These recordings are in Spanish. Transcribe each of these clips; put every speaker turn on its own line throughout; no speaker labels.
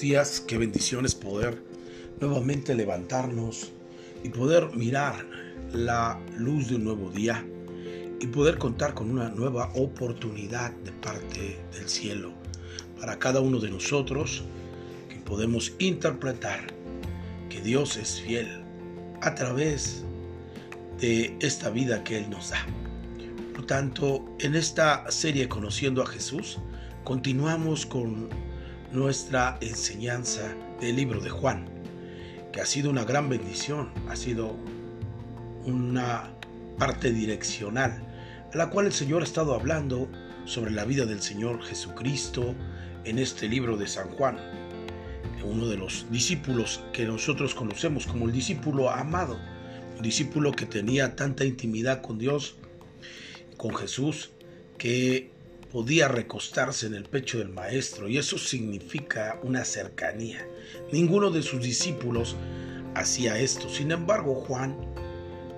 días, qué bendición es poder nuevamente levantarnos y poder mirar la luz de un nuevo día y poder contar con una nueva oportunidad de parte del cielo para cada uno de nosotros que podemos interpretar que Dios es fiel a través de esta vida que Él nos da. Por tanto, en esta serie Conociendo a Jesús, continuamos con nuestra enseñanza del libro de Juan, que ha sido una gran bendición, ha sido una parte direccional, a la cual el Señor ha estado hablando sobre la vida del Señor Jesucristo en este libro de San Juan, uno de los discípulos que nosotros conocemos como el discípulo amado, un discípulo que tenía tanta intimidad con Dios, con Jesús, que podía recostarse en el pecho del maestro y eso significa una cercanía. Ninguno de sus discípulos hacía esto. Sin embargo, Juan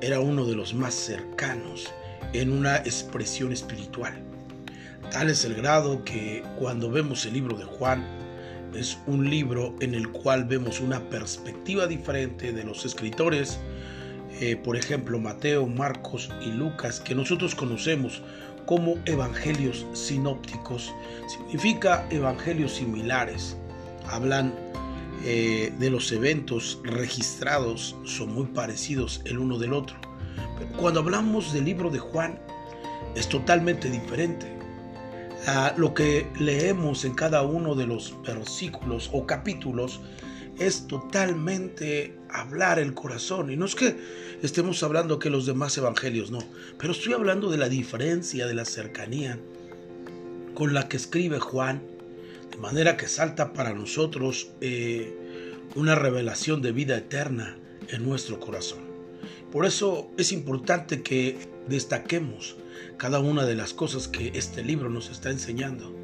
era uno de los más cercanos en una expresión espiritual. Tal es el grado que cuando vemos el libro de Juan, es un libro en el cual vemos una perspectiva diferente de los escritores, eh, por ejemplo Mateo, Marcos y Lucas, que nosotros conocemos como evangelios sinópticos. Significa evangelios similares. Hablan eh, de los eventos registrados, son muy parecidos el uno del otro. Cuando hablamos del libro de Juan, es totalmente diferente. Ah, lo que leemos en cada uno de los versículos o capítulos es totalmente hablar el corazón. Y no es que estemos hablando que los demás evangelios, no. Pero estoy hablando de la diferencia, de la cercanía con la que escribe Juan. De manera que salta para nosotros eh, una revelación de vida eterna en nuestro corazón. Por eso es importante que destaquemos cada una de las cosas que este libro nos está enseñando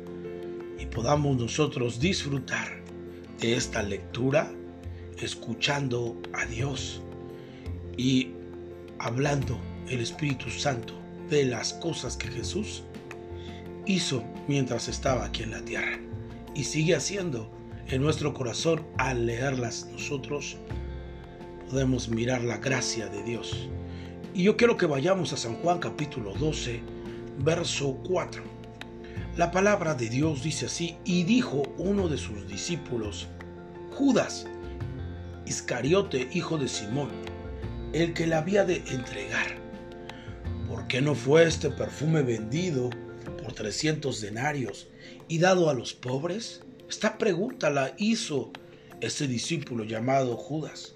y podamos nosotros disfrutar de esta lectura escuchando a Dios y hablando el Espíritu Santo de las cosas que Jesús hizo mientras estaba aquí en la tierra y sigue haciendo en nuestro corazón al leerlas nosotros podemos mirar la gracia de Dios. Y yo quiero que vayamos a San Juan capítulo 12, verso 4. La palabra de Dios dice así, y dijo uno de sus discípulos, Judas, Iscariote, hijo de Simón, el que la había de entregar. ¿Por qué no fue este perfume vendido por 300 denarios y dado a los pobres? Esta pregunta la hizo ese discípulo llamado Judas.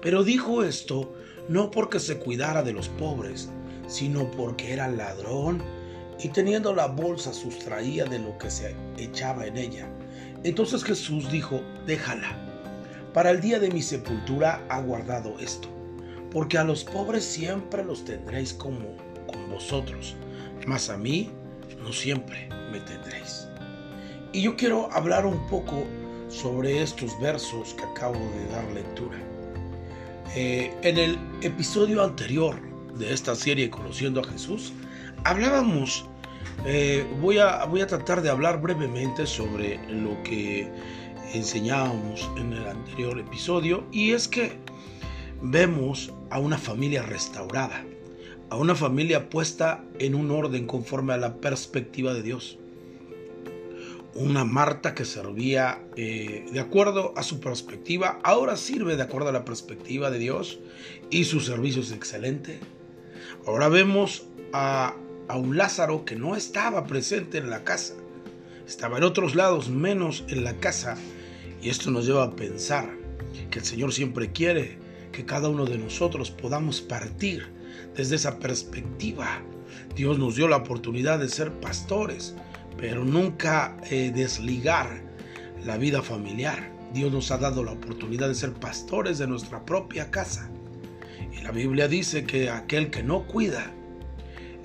Pero dijo esto no porque se cuidara de los pobres, sino porque era ladrón y teniendo la bolsa sustraía de lo que se echaba en ella. Entonces Jesús dijo, déjala para el día de mi sepultura ha guardado esto, porque a los pobres siempre los tendréis como con vosotros, mas a mí no siempre me tendréis. Y yo quiero hablar un poco sobre estos versos que acabo de dar lectura. Eh, en el episodio anterior de esta serie Conociendo a Jesús, hablábamos, eh, voy, a, voy a tratar de hablar brevemente sobre lo que enseñábamos en el anterior episodio, y es que vemos a una familia restaurada, a una familia puesta en un orden conforme a la perspectiva de Dios. Una Marta que servía eh, de acuerdo a su perspectiva, ahora sirve de acuerdo a la perspectiva de Dios y su servicio es excelente. Ahora vemos a, a un Lázaro que no estaba presente en la casa, estaba en otros lados menos en la casa y esto nos lleva a pensar que el Señor siempre quiere que cada uno de nosotros podamos partir desde esa perspectiva. Dios nos dio la oportunidad de ser pastores, pero nunca eh, desligar la vida familiar. Dios nos ha dado la oportunidad de ser pastores de nuestra propia casa. Y la Biblia dice que aquel que no cuida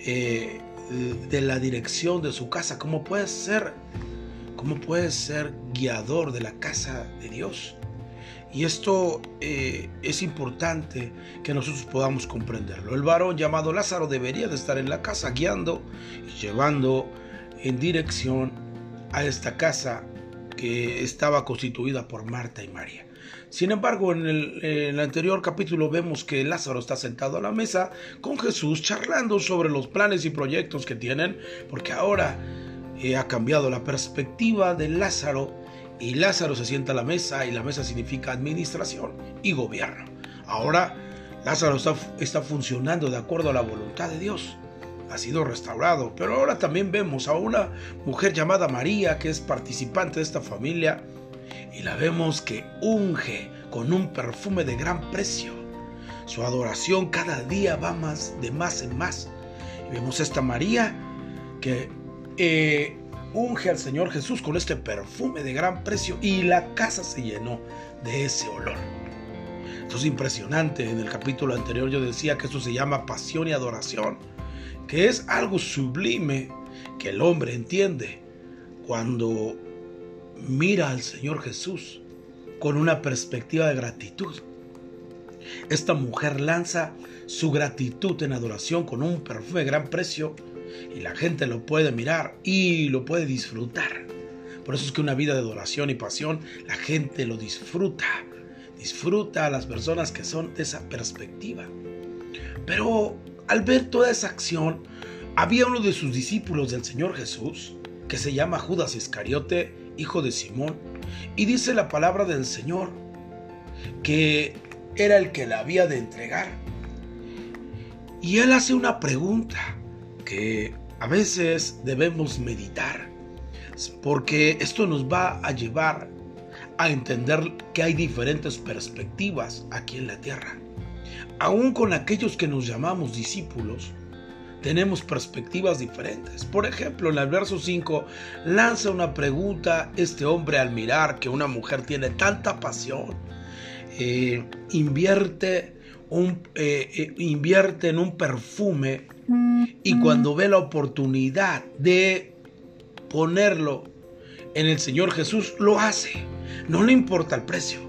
eh, de la dirección de su casa, ¿cómo puede ser ¿Cómo puedes ser guiador de la casa de Dios? Y esto eh, es importante que nosotros podamos comprenderlo. El varón llamado Lázaro debería de estar en la casa guiando y llevando en dirección a esta casa que estaba constituida por Marta y María. Sin embargo, en el, anterior capítulo vemos que Lázaro está sentado a la mesa con Jesús charlando sobre los planes y proyectos que tienen, porque ahora eh, ha cambiado la perspectiva de Lázaro y Lázaro se sienta a la mesa y la mesa significa administración y gobierno. Ahora Lázaro está, está funcionando de acuerdo a la voluntad de Dios ha sido restaurado. Pero ahora también vemos a una mujer llamada María, que es participante de esta familia, y la vemos que unge con un perfume de gran precio. Su adoración cada día va más de más en más. Y vemos esta María que eh, unge al Señor Jesús con este perfume de gran precio y la casa se llenó de ese olor. Esto es impresionante. En el capítulo anterior yo decía que esto se llama pasión y adoración que es algo sublime que el hombre entiende cuando mira al Señor Jesús con una perspectiva de gratitud. Esta mujer lanza su gratitud en adoración con un perfume de gran precio y la gente lo puede mirar y lo puede disfrutar. Por eso es que una vida de adoración y pasión, la gente lo disfruta. Disfruta a las personas que son de esa perspectiva. Pero al ver toda esa acción, había uno de sus discípulos del Señor Jesús, que se llama Judas Iscariote, hijo de Simón, y dice la palabra del Señor, que era el que la había de entregar. Y él hace una pregunta que a veces debemos meditar, porque esto nos va a llevar a entender que hay diferentes perspectivas aquí en la tierra aún con aquellos que nos llamamos discípulos, tenemos perspectivas diferentes. Por ejemplo, en el verso 5 lanza una pregunta este hombre al mirar que una mujer tiene tanta pasión, eh, invierte, un, eh, eh, invierte en un perfume y cuando ve la oportunidad de ponerlo en el Señor Jesús, lo hace. No le importa el precio.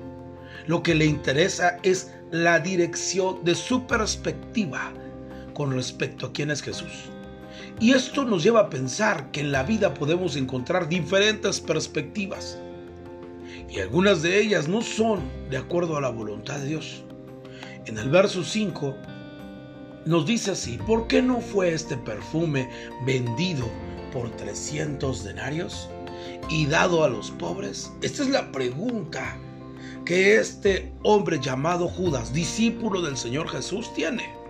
Lo que le interesa es la dirección de su perspectiva con respecto a quién es Jesús. Y esto nos lleva a pensar que en la vida podemos encontrar diferentes perspectivas. Y algunas de ellas no son de acuerdo a la voluntad de Dios. En el verso 5 nos dice así, ¿por qué no fue este perfume vendido por 300 denarios y dado a los pobres? Esta es la pregunta que este hombre llamado Judas, discípulo del Señor Jesús, tiene.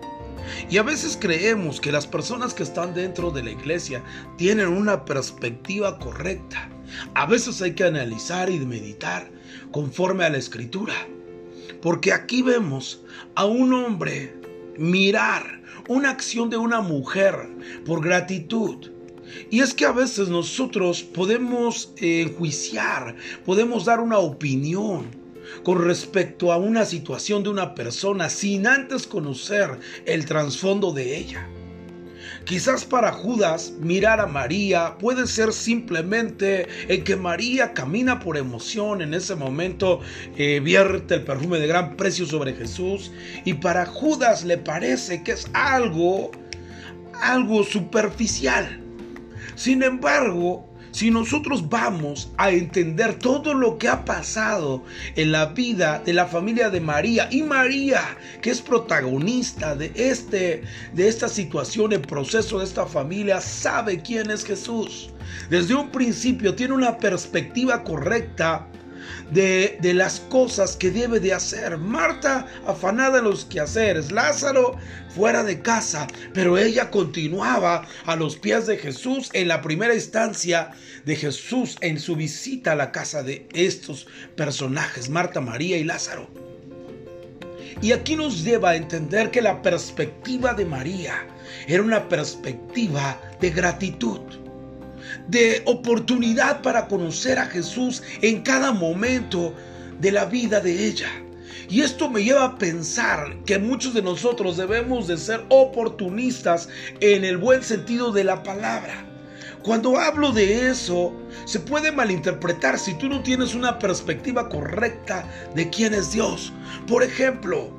Y a veces creemos que las personas que están dentro de la iglesia tienen una perspectiva correcta. A veces hay que analizar y meditar conforme a la escritura. Porque aquí vemos a un hombre mirar una acción de una mujer por gratitud. Y es que a veces nosotros podemos enjuiciar, podemos dar una opinión con respecto a una situación de una persona sin antes conocer el trasfondo de ella. Quizás para Judas mirar a María puede ser simplemente en que María camina por emoción en ese momento, eh, vierte el perfume de gran precio sobre Jesús y para Judas le parece que es algo, algo superficial. Sin embargo, si nosotros vamos a entender todo lo que ha pasado en la vida de la familia de María y María, que es protagonista de, este, de esta situación, el proceso de esta familia, sabe quién es Jesús. Desde un principio tiene una perspectiva correcta de, las cosas que debe de hacer. Marta afanada en los quehaceres, Lázaro fuera de casa, pero ella continuaba a los pies de Jesús en la primera instancia de Jesús en su visita a la casa de estos personajes, Marta, María y Lázaro. Y aquí nos lleva a entender que la perspectiva de María era una perspectiva de gratitud de oportunidad para conocer a Jesús en cada momento de la vida de ella. Y esto me lleva a pensar que muchos de nosotros debemos de ser oportunistas en el buen sentido de la palabra. Cuando hablo de eso, se puede malinterpretar si tú no tienes una perspectiva correcta de quién es Dios. Por ejemplo,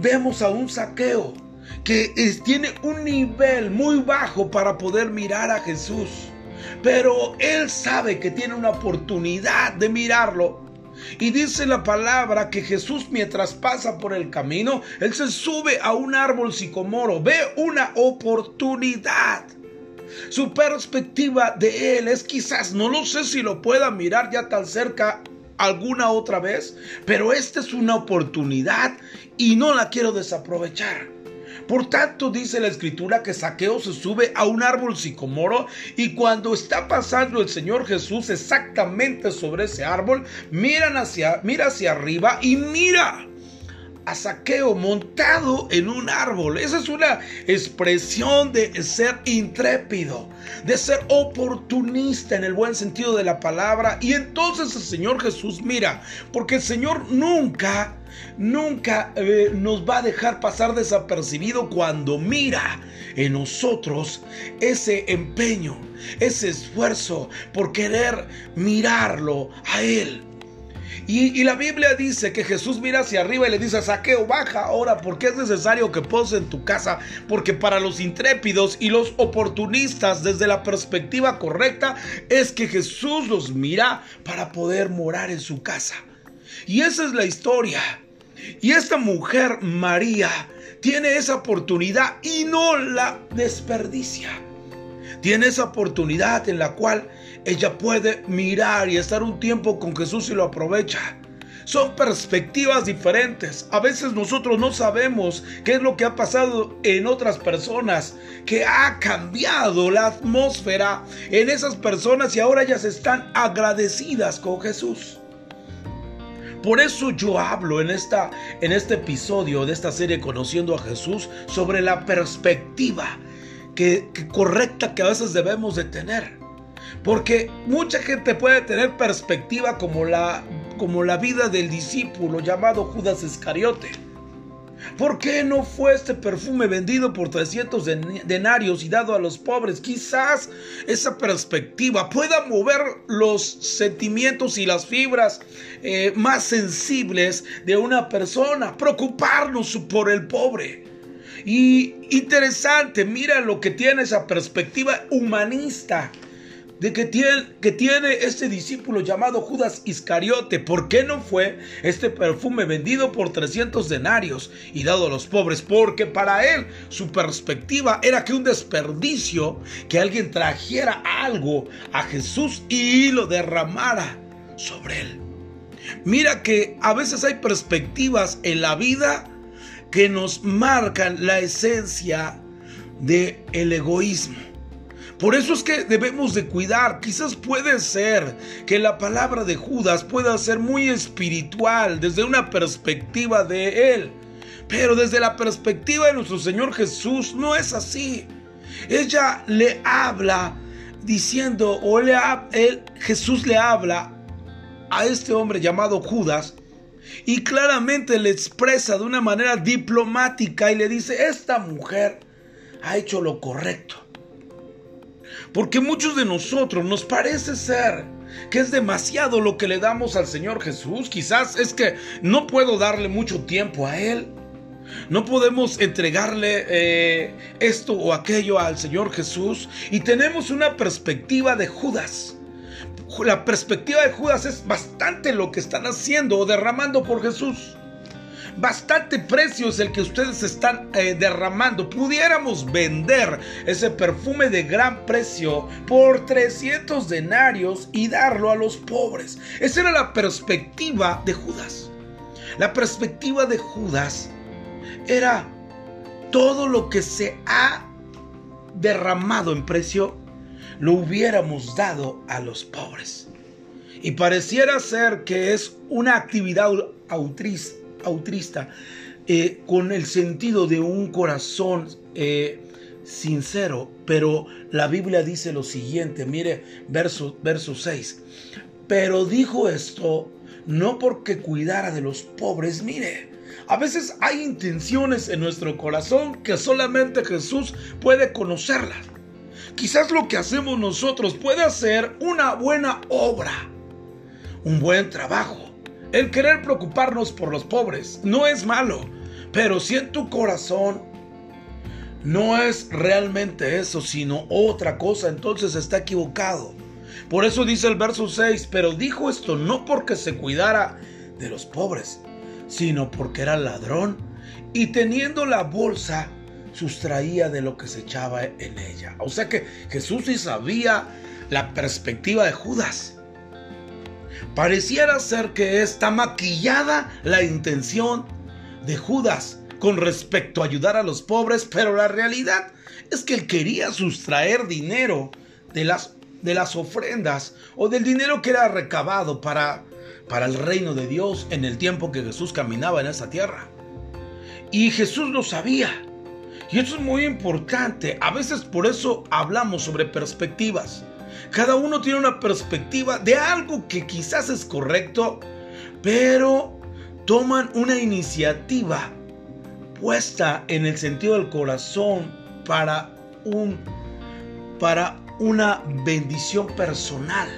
vemos a un saqueo que tiene un nivel muy bajo para poder mirar a Jesús. Pero él sabe que tiene una oportunidad de mirarlo. Y dice la palabra que Jesús mientras pasa por el camino, él se sube a un árbol sicomoro, ve una oportunidad. Su perspectiva de él es quizás, no lo sé si lo pueda mirar ya tan cerca alguna otra vez, pero esta es una oportunidad y no la quiero desaprovechar. Por tanto, dice la escritura que Saqueo se sube a un árbol sicomoro y cuando está pasando el Señor Jesús exactamente sobre ese árbol, miran hacia, mira hacia arriba y mira a Saqueo montado en un árbol. Esa es una expresión de ser intrépido, de ser oportunista en el buen sentido de la palabra. Y entonces el Señor Jesús mira, porque el Señor nunca nunca eh, nos va a dejar pasar desapercibido cuando mira en nosotros ese empeño, ese esfuerzo por querer mirarlo a Él. Y, la Biblia dice que Jesús mira hacia arriba y le dice, saqueo, baja ahora porque es necesario que pose en tu casa, porque para los intrépidos y los oportunistas desde la perspectiva correcta es que Jesús los mira para poder morar en su casa. Y esa es la historia. Y esta mujer, María, tiene esa oportunidad y no la desperdicia. Tiene esa oportunidad en la cual ella puede mirar y estar un tiempo con Jesús y lo aprovecha. Son perspectivas diferentes. A veces nosotros no sabemos qué es lo que ha pasado en otras personas, que ha cambiado la atmósfera en esas personas y ahora ellas están agradecidas con Jesús. Por eso yo hablo en, esta, en este episodio de esta serie Conociendo a Jesús sobre la perspectiva que, correcta que a veces debemos de tener. Porque mucha gente puede tener perspectiva como la, como la vida del discípulo llamado Judas Iscariote ¿Por qué no fue este perfume vendido por 300 denarios y dado a los pobres? Quizás esa perspectiva pueda mover los sentimientos y las fibras eh, más sensibles de una persona, preocuparnos por el pobre. Y interesante, mira lo que tiene esa perspectiva humanista de que tiene, que tiene este discípulo llamado Judas Iscariote. ¿Por qué no fue este perfume vendido por 300 denarios y dado a los pobres? Porque para él su perspectiva era que un desperdicio, que alguien trajera algo a Jesús y lo derramara sobre él. Mira que a veces hay perspectivas en la vida que nos marcan la esencia del el egoísmo. Por eso es que debemos de cuidar. Quizás puede ser que la palabra de Judas pueda ser muy espiritual desde una perspectiva de él. Pero desde la perspectiva de nuestro Señor Jesús no es así. Ella le habla diciendo, o le Jesús le habla a este hombre llamado Judas y claramente le expresa de una manera diplomática y le dice, esta mujer ha hecho lo correcto. Porque muchos de nosotros nos parece ser que es demasiado lo que le damos al Señor Jesús. Quizás es que no puedo darle mucho tiempo a Él. No podemos entregarle eh, esto o aquello al Señor Jesús. Y tenemos una perspectiva de Judas. La perspectiva de Judas es bastante lo que están haciendo o derramando por Jesús bastante precio es el que ustedes están eh, derramando. Pudiéramos vender ese perfume de gran precio por 300 denarios y darlo a los pobres. Esa era la perspectiva de Judas. La perspectiva de Judas era todo lo que se ha derramado en precio, lo hubiéramos dado a los pobres. Y pareciera ser que es una actividad autriz autrista, eh, con el sentido de un corazón eh, sincero, pero la Biblia dice lo siguiente, mire verso, verso 6, pero dijo esto no porque cuidara de los pobres, mire, a veces hay intenciones en nuestro corazón que solamente Jesús puede conocerlas. Quizás lo que hacemos nosotros puede ser una buena obra, un buen trabajo, el querer preocuparnos por los pobres no es malo, pero si en tu corazón no es realmente eso, sino otra cosa, entonces está equivocado. Por eso dice el verso 6, pero dijo esto no porque se cuidara de los pobres, sino porque era ladrón y teniendo la bolsa sustraía de lo que se echaba en ella. O sea que Jesús sí sabía la perspectiva de Judas. Pareciera ser que está maquillada la intención de Judas con respecto a ayudar a los pobres, pero la realidad es que él quería sustraer dinero de las, de las ofrendas o del dinero que era recabado para, para el reino de Dios en el tiempo que Jesús caminaba en esa tierra. Y Jesús lo sabía. Y eso es muy importante. A veces por eso hablamos sobre perspectivas. Cada uno tiene una perspectiva de algo que quizás es correcto, pero toman una iniciativa puesta en el sentido del corazón para un para una bendición personal.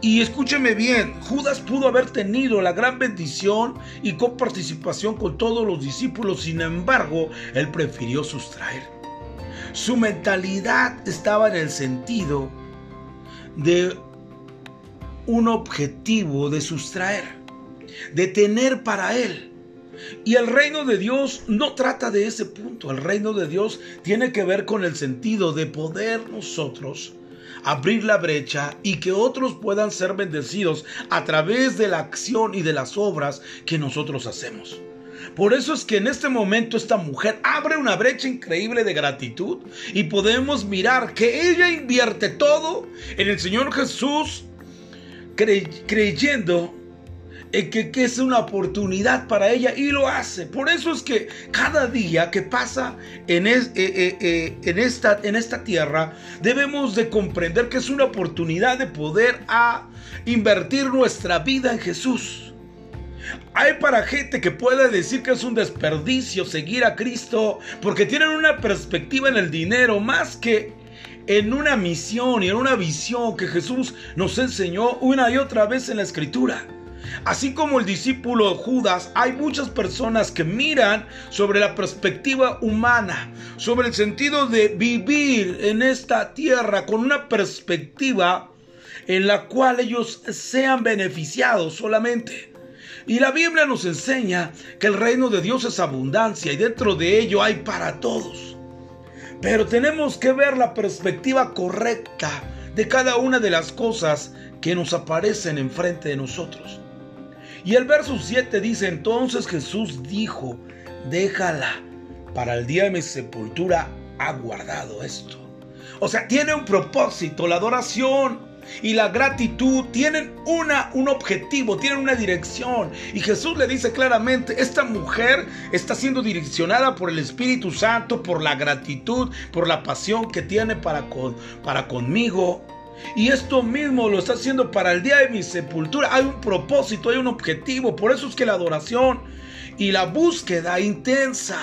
Y escúcheme bien, Judas pudo haber tenido la gran bendición y coparticipación con todos los discípulos, sin embargo, él prefirió sustraer. Su mentalidad estaba en el sentido de un objetivo de sustraer, de tener para él. Y el reino de Dios no trata de ese punto. El reino de Dios tiene que ver con el sentido de poder nosotros abrir la brecha y que otros puedan ser bendecidos a través de la acción y de las obras que nosotros hacemos. Por eso es que en este momento esta mujer abre una brecha increíble de gratitud y podemos mirar que ella invierte todo en el Señor Jesús creyendo en que, es una oportunidad para ella y lo hace. Por eso es que cada día que pasa en, eh, eh, eh, en, esta, en esta tierra debemos de comprender que es una oportunidad de poder a invertir nuestra vida en Jesús. Hay para gente que puede decir que es un desperdicio seguir a Cristo porque tienen una perspectiva en el dinero más que en una misión y en una visión que Jesús nos enseñó una y otra vez en la escritura. Así como el discípulo Judas, hay muchas personas que miran sobre la perspectiva humana, sobre el sentido de vivir en esta tierra con una perspectiva en la cual ellos sean beneficiados solamente. Y la Biblia nos enseña que el reino de Dios es abundancia y dentro de ello hay para todos. Pero tenemos que ver la perspectiva correcta de cada una de las cosas que nos aparecen enfrente de nosotros. Y el verso 7 dice, entonces Jesús dijo, déjala, para el día de mi sepultura ha guardado esto. O sea, tiene un propósito, la adoración y la gratitud tienen una, un objetivo, tienen una dirección. Y Jesús le dice claramente, esta mujer está siendo direccionada por el Espíritu Santo, por la gratitud, por la pasión que tiene para, con, para conmigo. Y esto mismo lo está haciendo para el día de mi sepultura. Hay un propósito, hay un objetivo. Por eso es que la adoración y la búsqueda intensa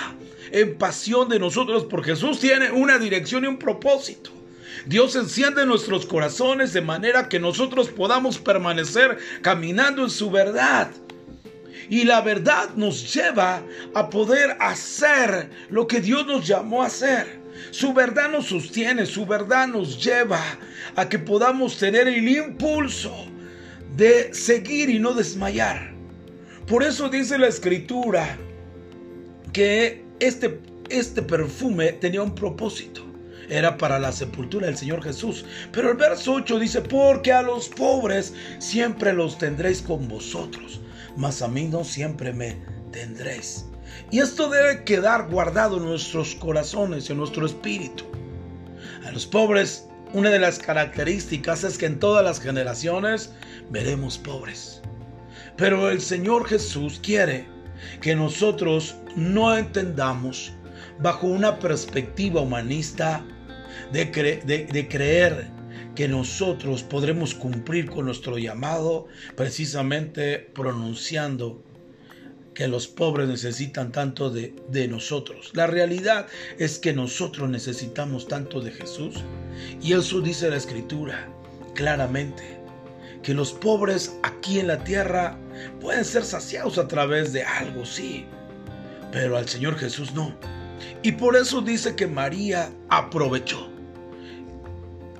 en pasión de nosotros por Jesús tiene una dirección y un propósito. Dios enciende nuestros corazones de manera que nosotros podamos permanecer caminando en su verdad. Y la verdad nos lleva a poder hacer lo que Dios nos llamó a hacer. Su verdad nos sostiene, su verdad nos lleva a que podamos tener el impulso de seguir y no desmayar. Por eso dice la escritura que este, este perfume tenía un propósito era para la sepultura del Señor Jesús. Pero el verso 8 dice, porque a los pobres siempre los tendréis con vosotros, mas a mí no siempre me tendréis. Y esto debe quedar guardado en nuestros corazones, en nuestro espíritu. A los pobres, una de las características es que en todas las generaciones veremos pobres. Pero el Señor Jesús quiere que nosotros no entendamos bajo una perspectiva humanista de, creer que nosotros podremos cumplir con nuestro llamado precisamente pronunciando que los pobres necesitan tanto de, de, nosotros. La realidad es que nosotros necesitamos tanto de Jesús. Y eso dice la escritura claramente, que los pobres aquí en la tierra pueden ser saciados a través de algo, sí, pero al Señor Jesús no. Y por eso dice que María aprovechó.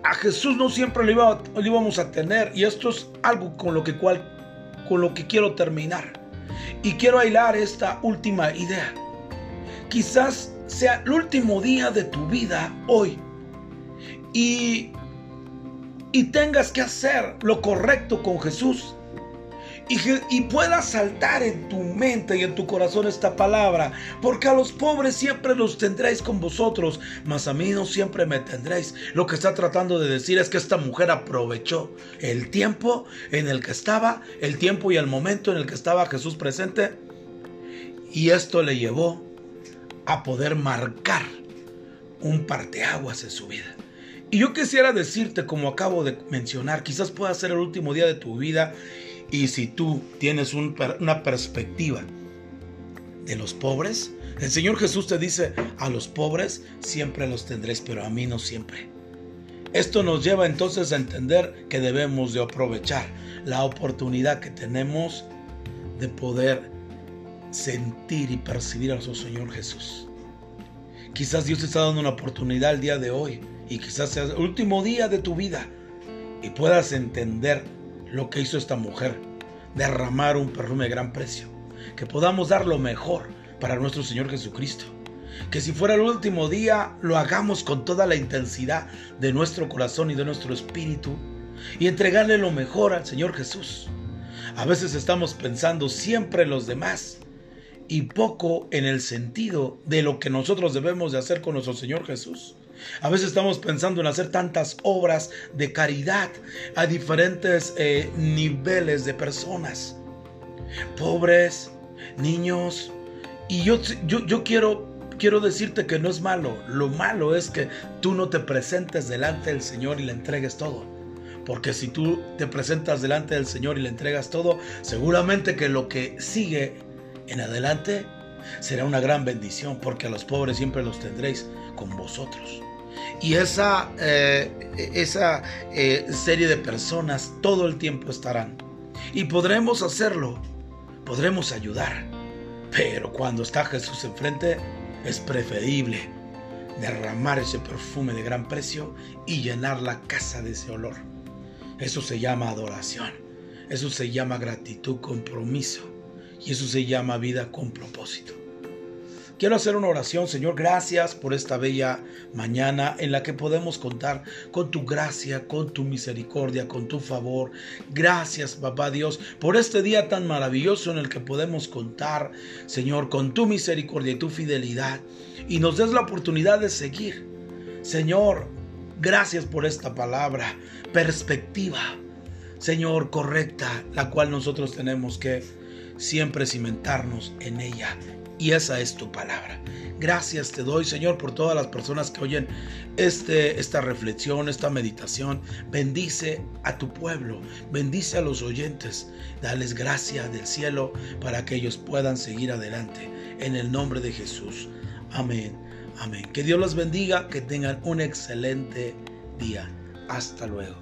A Jesús no siempre lo, íbamos a tener y esto es algo con lo que, cual, con lo que quiero terminar. Y quiero hilar esta última idea. Quizás sea el último día de tu vida hoy y, y tengas que hacer lo correcto con Jesús y, pueda saltar en tu mente y en tu corazón esta palabra, porque a los pobres siempre los tendréis con vosotros, mas a mí no siempre me tendréis. Lo que está tratando de decir es que esta mujer aprovechó el tiempo en el que estaba, el tiempo y el momento en el que estaba Jesús presente, y esto le llevó a poder marcar un parteaguas en su vida. Y yo quisiera decirte, como acabo de mencionar, quizás pueda ser el último día de tu vida y si tú tienes una perspectiva de los pobres, el Señor Jesús te dice, a los pobres siempre los tendréis, pero a mí no siempre. Esto nos lleva entonces a entender que debemos de aprovechar la oportunidad que tenemos de poder sentir y percibir a nuestro Señor Jesús. Quizás Dios te está dando una oportunidad el día de hoy y quizás sea el último día de tu vida y puedas entender lo que hizo esta mujer, derramar un perfume de gran precio, que podamos dar lo mejor para nuestro Señor Jesucristo. Que si fuera el último día, lo hagamos con toda la intensidad de nuestro corazón y de nuestro espíritu y entregarle lo mejor al Señor Jesús. A veces estamos pensando siempre en los demás y poco en el sentido de lo que nosotros debemos de hacer con nuestro Señor Jesús. A veces estamos pensando en hacer tantas obras de caridad a diferentes eh, niveles de personas. Pobres, niños. Y yo, yo, yo quiero, quiero decirte que no es malo. Lo malo es que tú no te presentes delante del Señor y le entregues todo. Porque si tú te presentas delante del Señor y le entregas todo, seguramente que lo que sigue en adelante será una gran bendición, porque a los pobres siempre los tendréis con vosotros. Y esa, eh, esa eh, serie de personas todo el tiempo estarán. Y podremos hacerlo, podremos ayudar. Pero cuando está Jesús enfrente, es preferible derramar ese perfume de gran precio y llenar la casa de ese olor. Eso se llama adoración. Eso se llama gratitud, compromiso. Y eso se llama vida con propósito. Quiero hacer una oración, Señor, gracias por esta bella mañana en la que podemos contar con tu gracia, con tu misericordia, con tu favor. Gracias, papá Dios, por este día tan maravilloso en el que podemos contar, Señor, con tu misericordia y tu fidelidad y nos des la oportunidad de seguir. Señor, gracias por esta palabra, perspectiva, Señor, correcta, la cual nosotros tenemos que siempre cimentarnos en ella y esa es tu palabra. Gracias te doy, Señor, por todas las personas que oyen este, esta reflexión, esta meditación. Bendice a tu pueblo, bendice a los oyentes. Dales gracia del cielo para que ellos puedan seguir adelante. En el nombre de Jesús. Amén. Amén. Que Dios los bendiga, que tengan un excelente día. Hasta luego.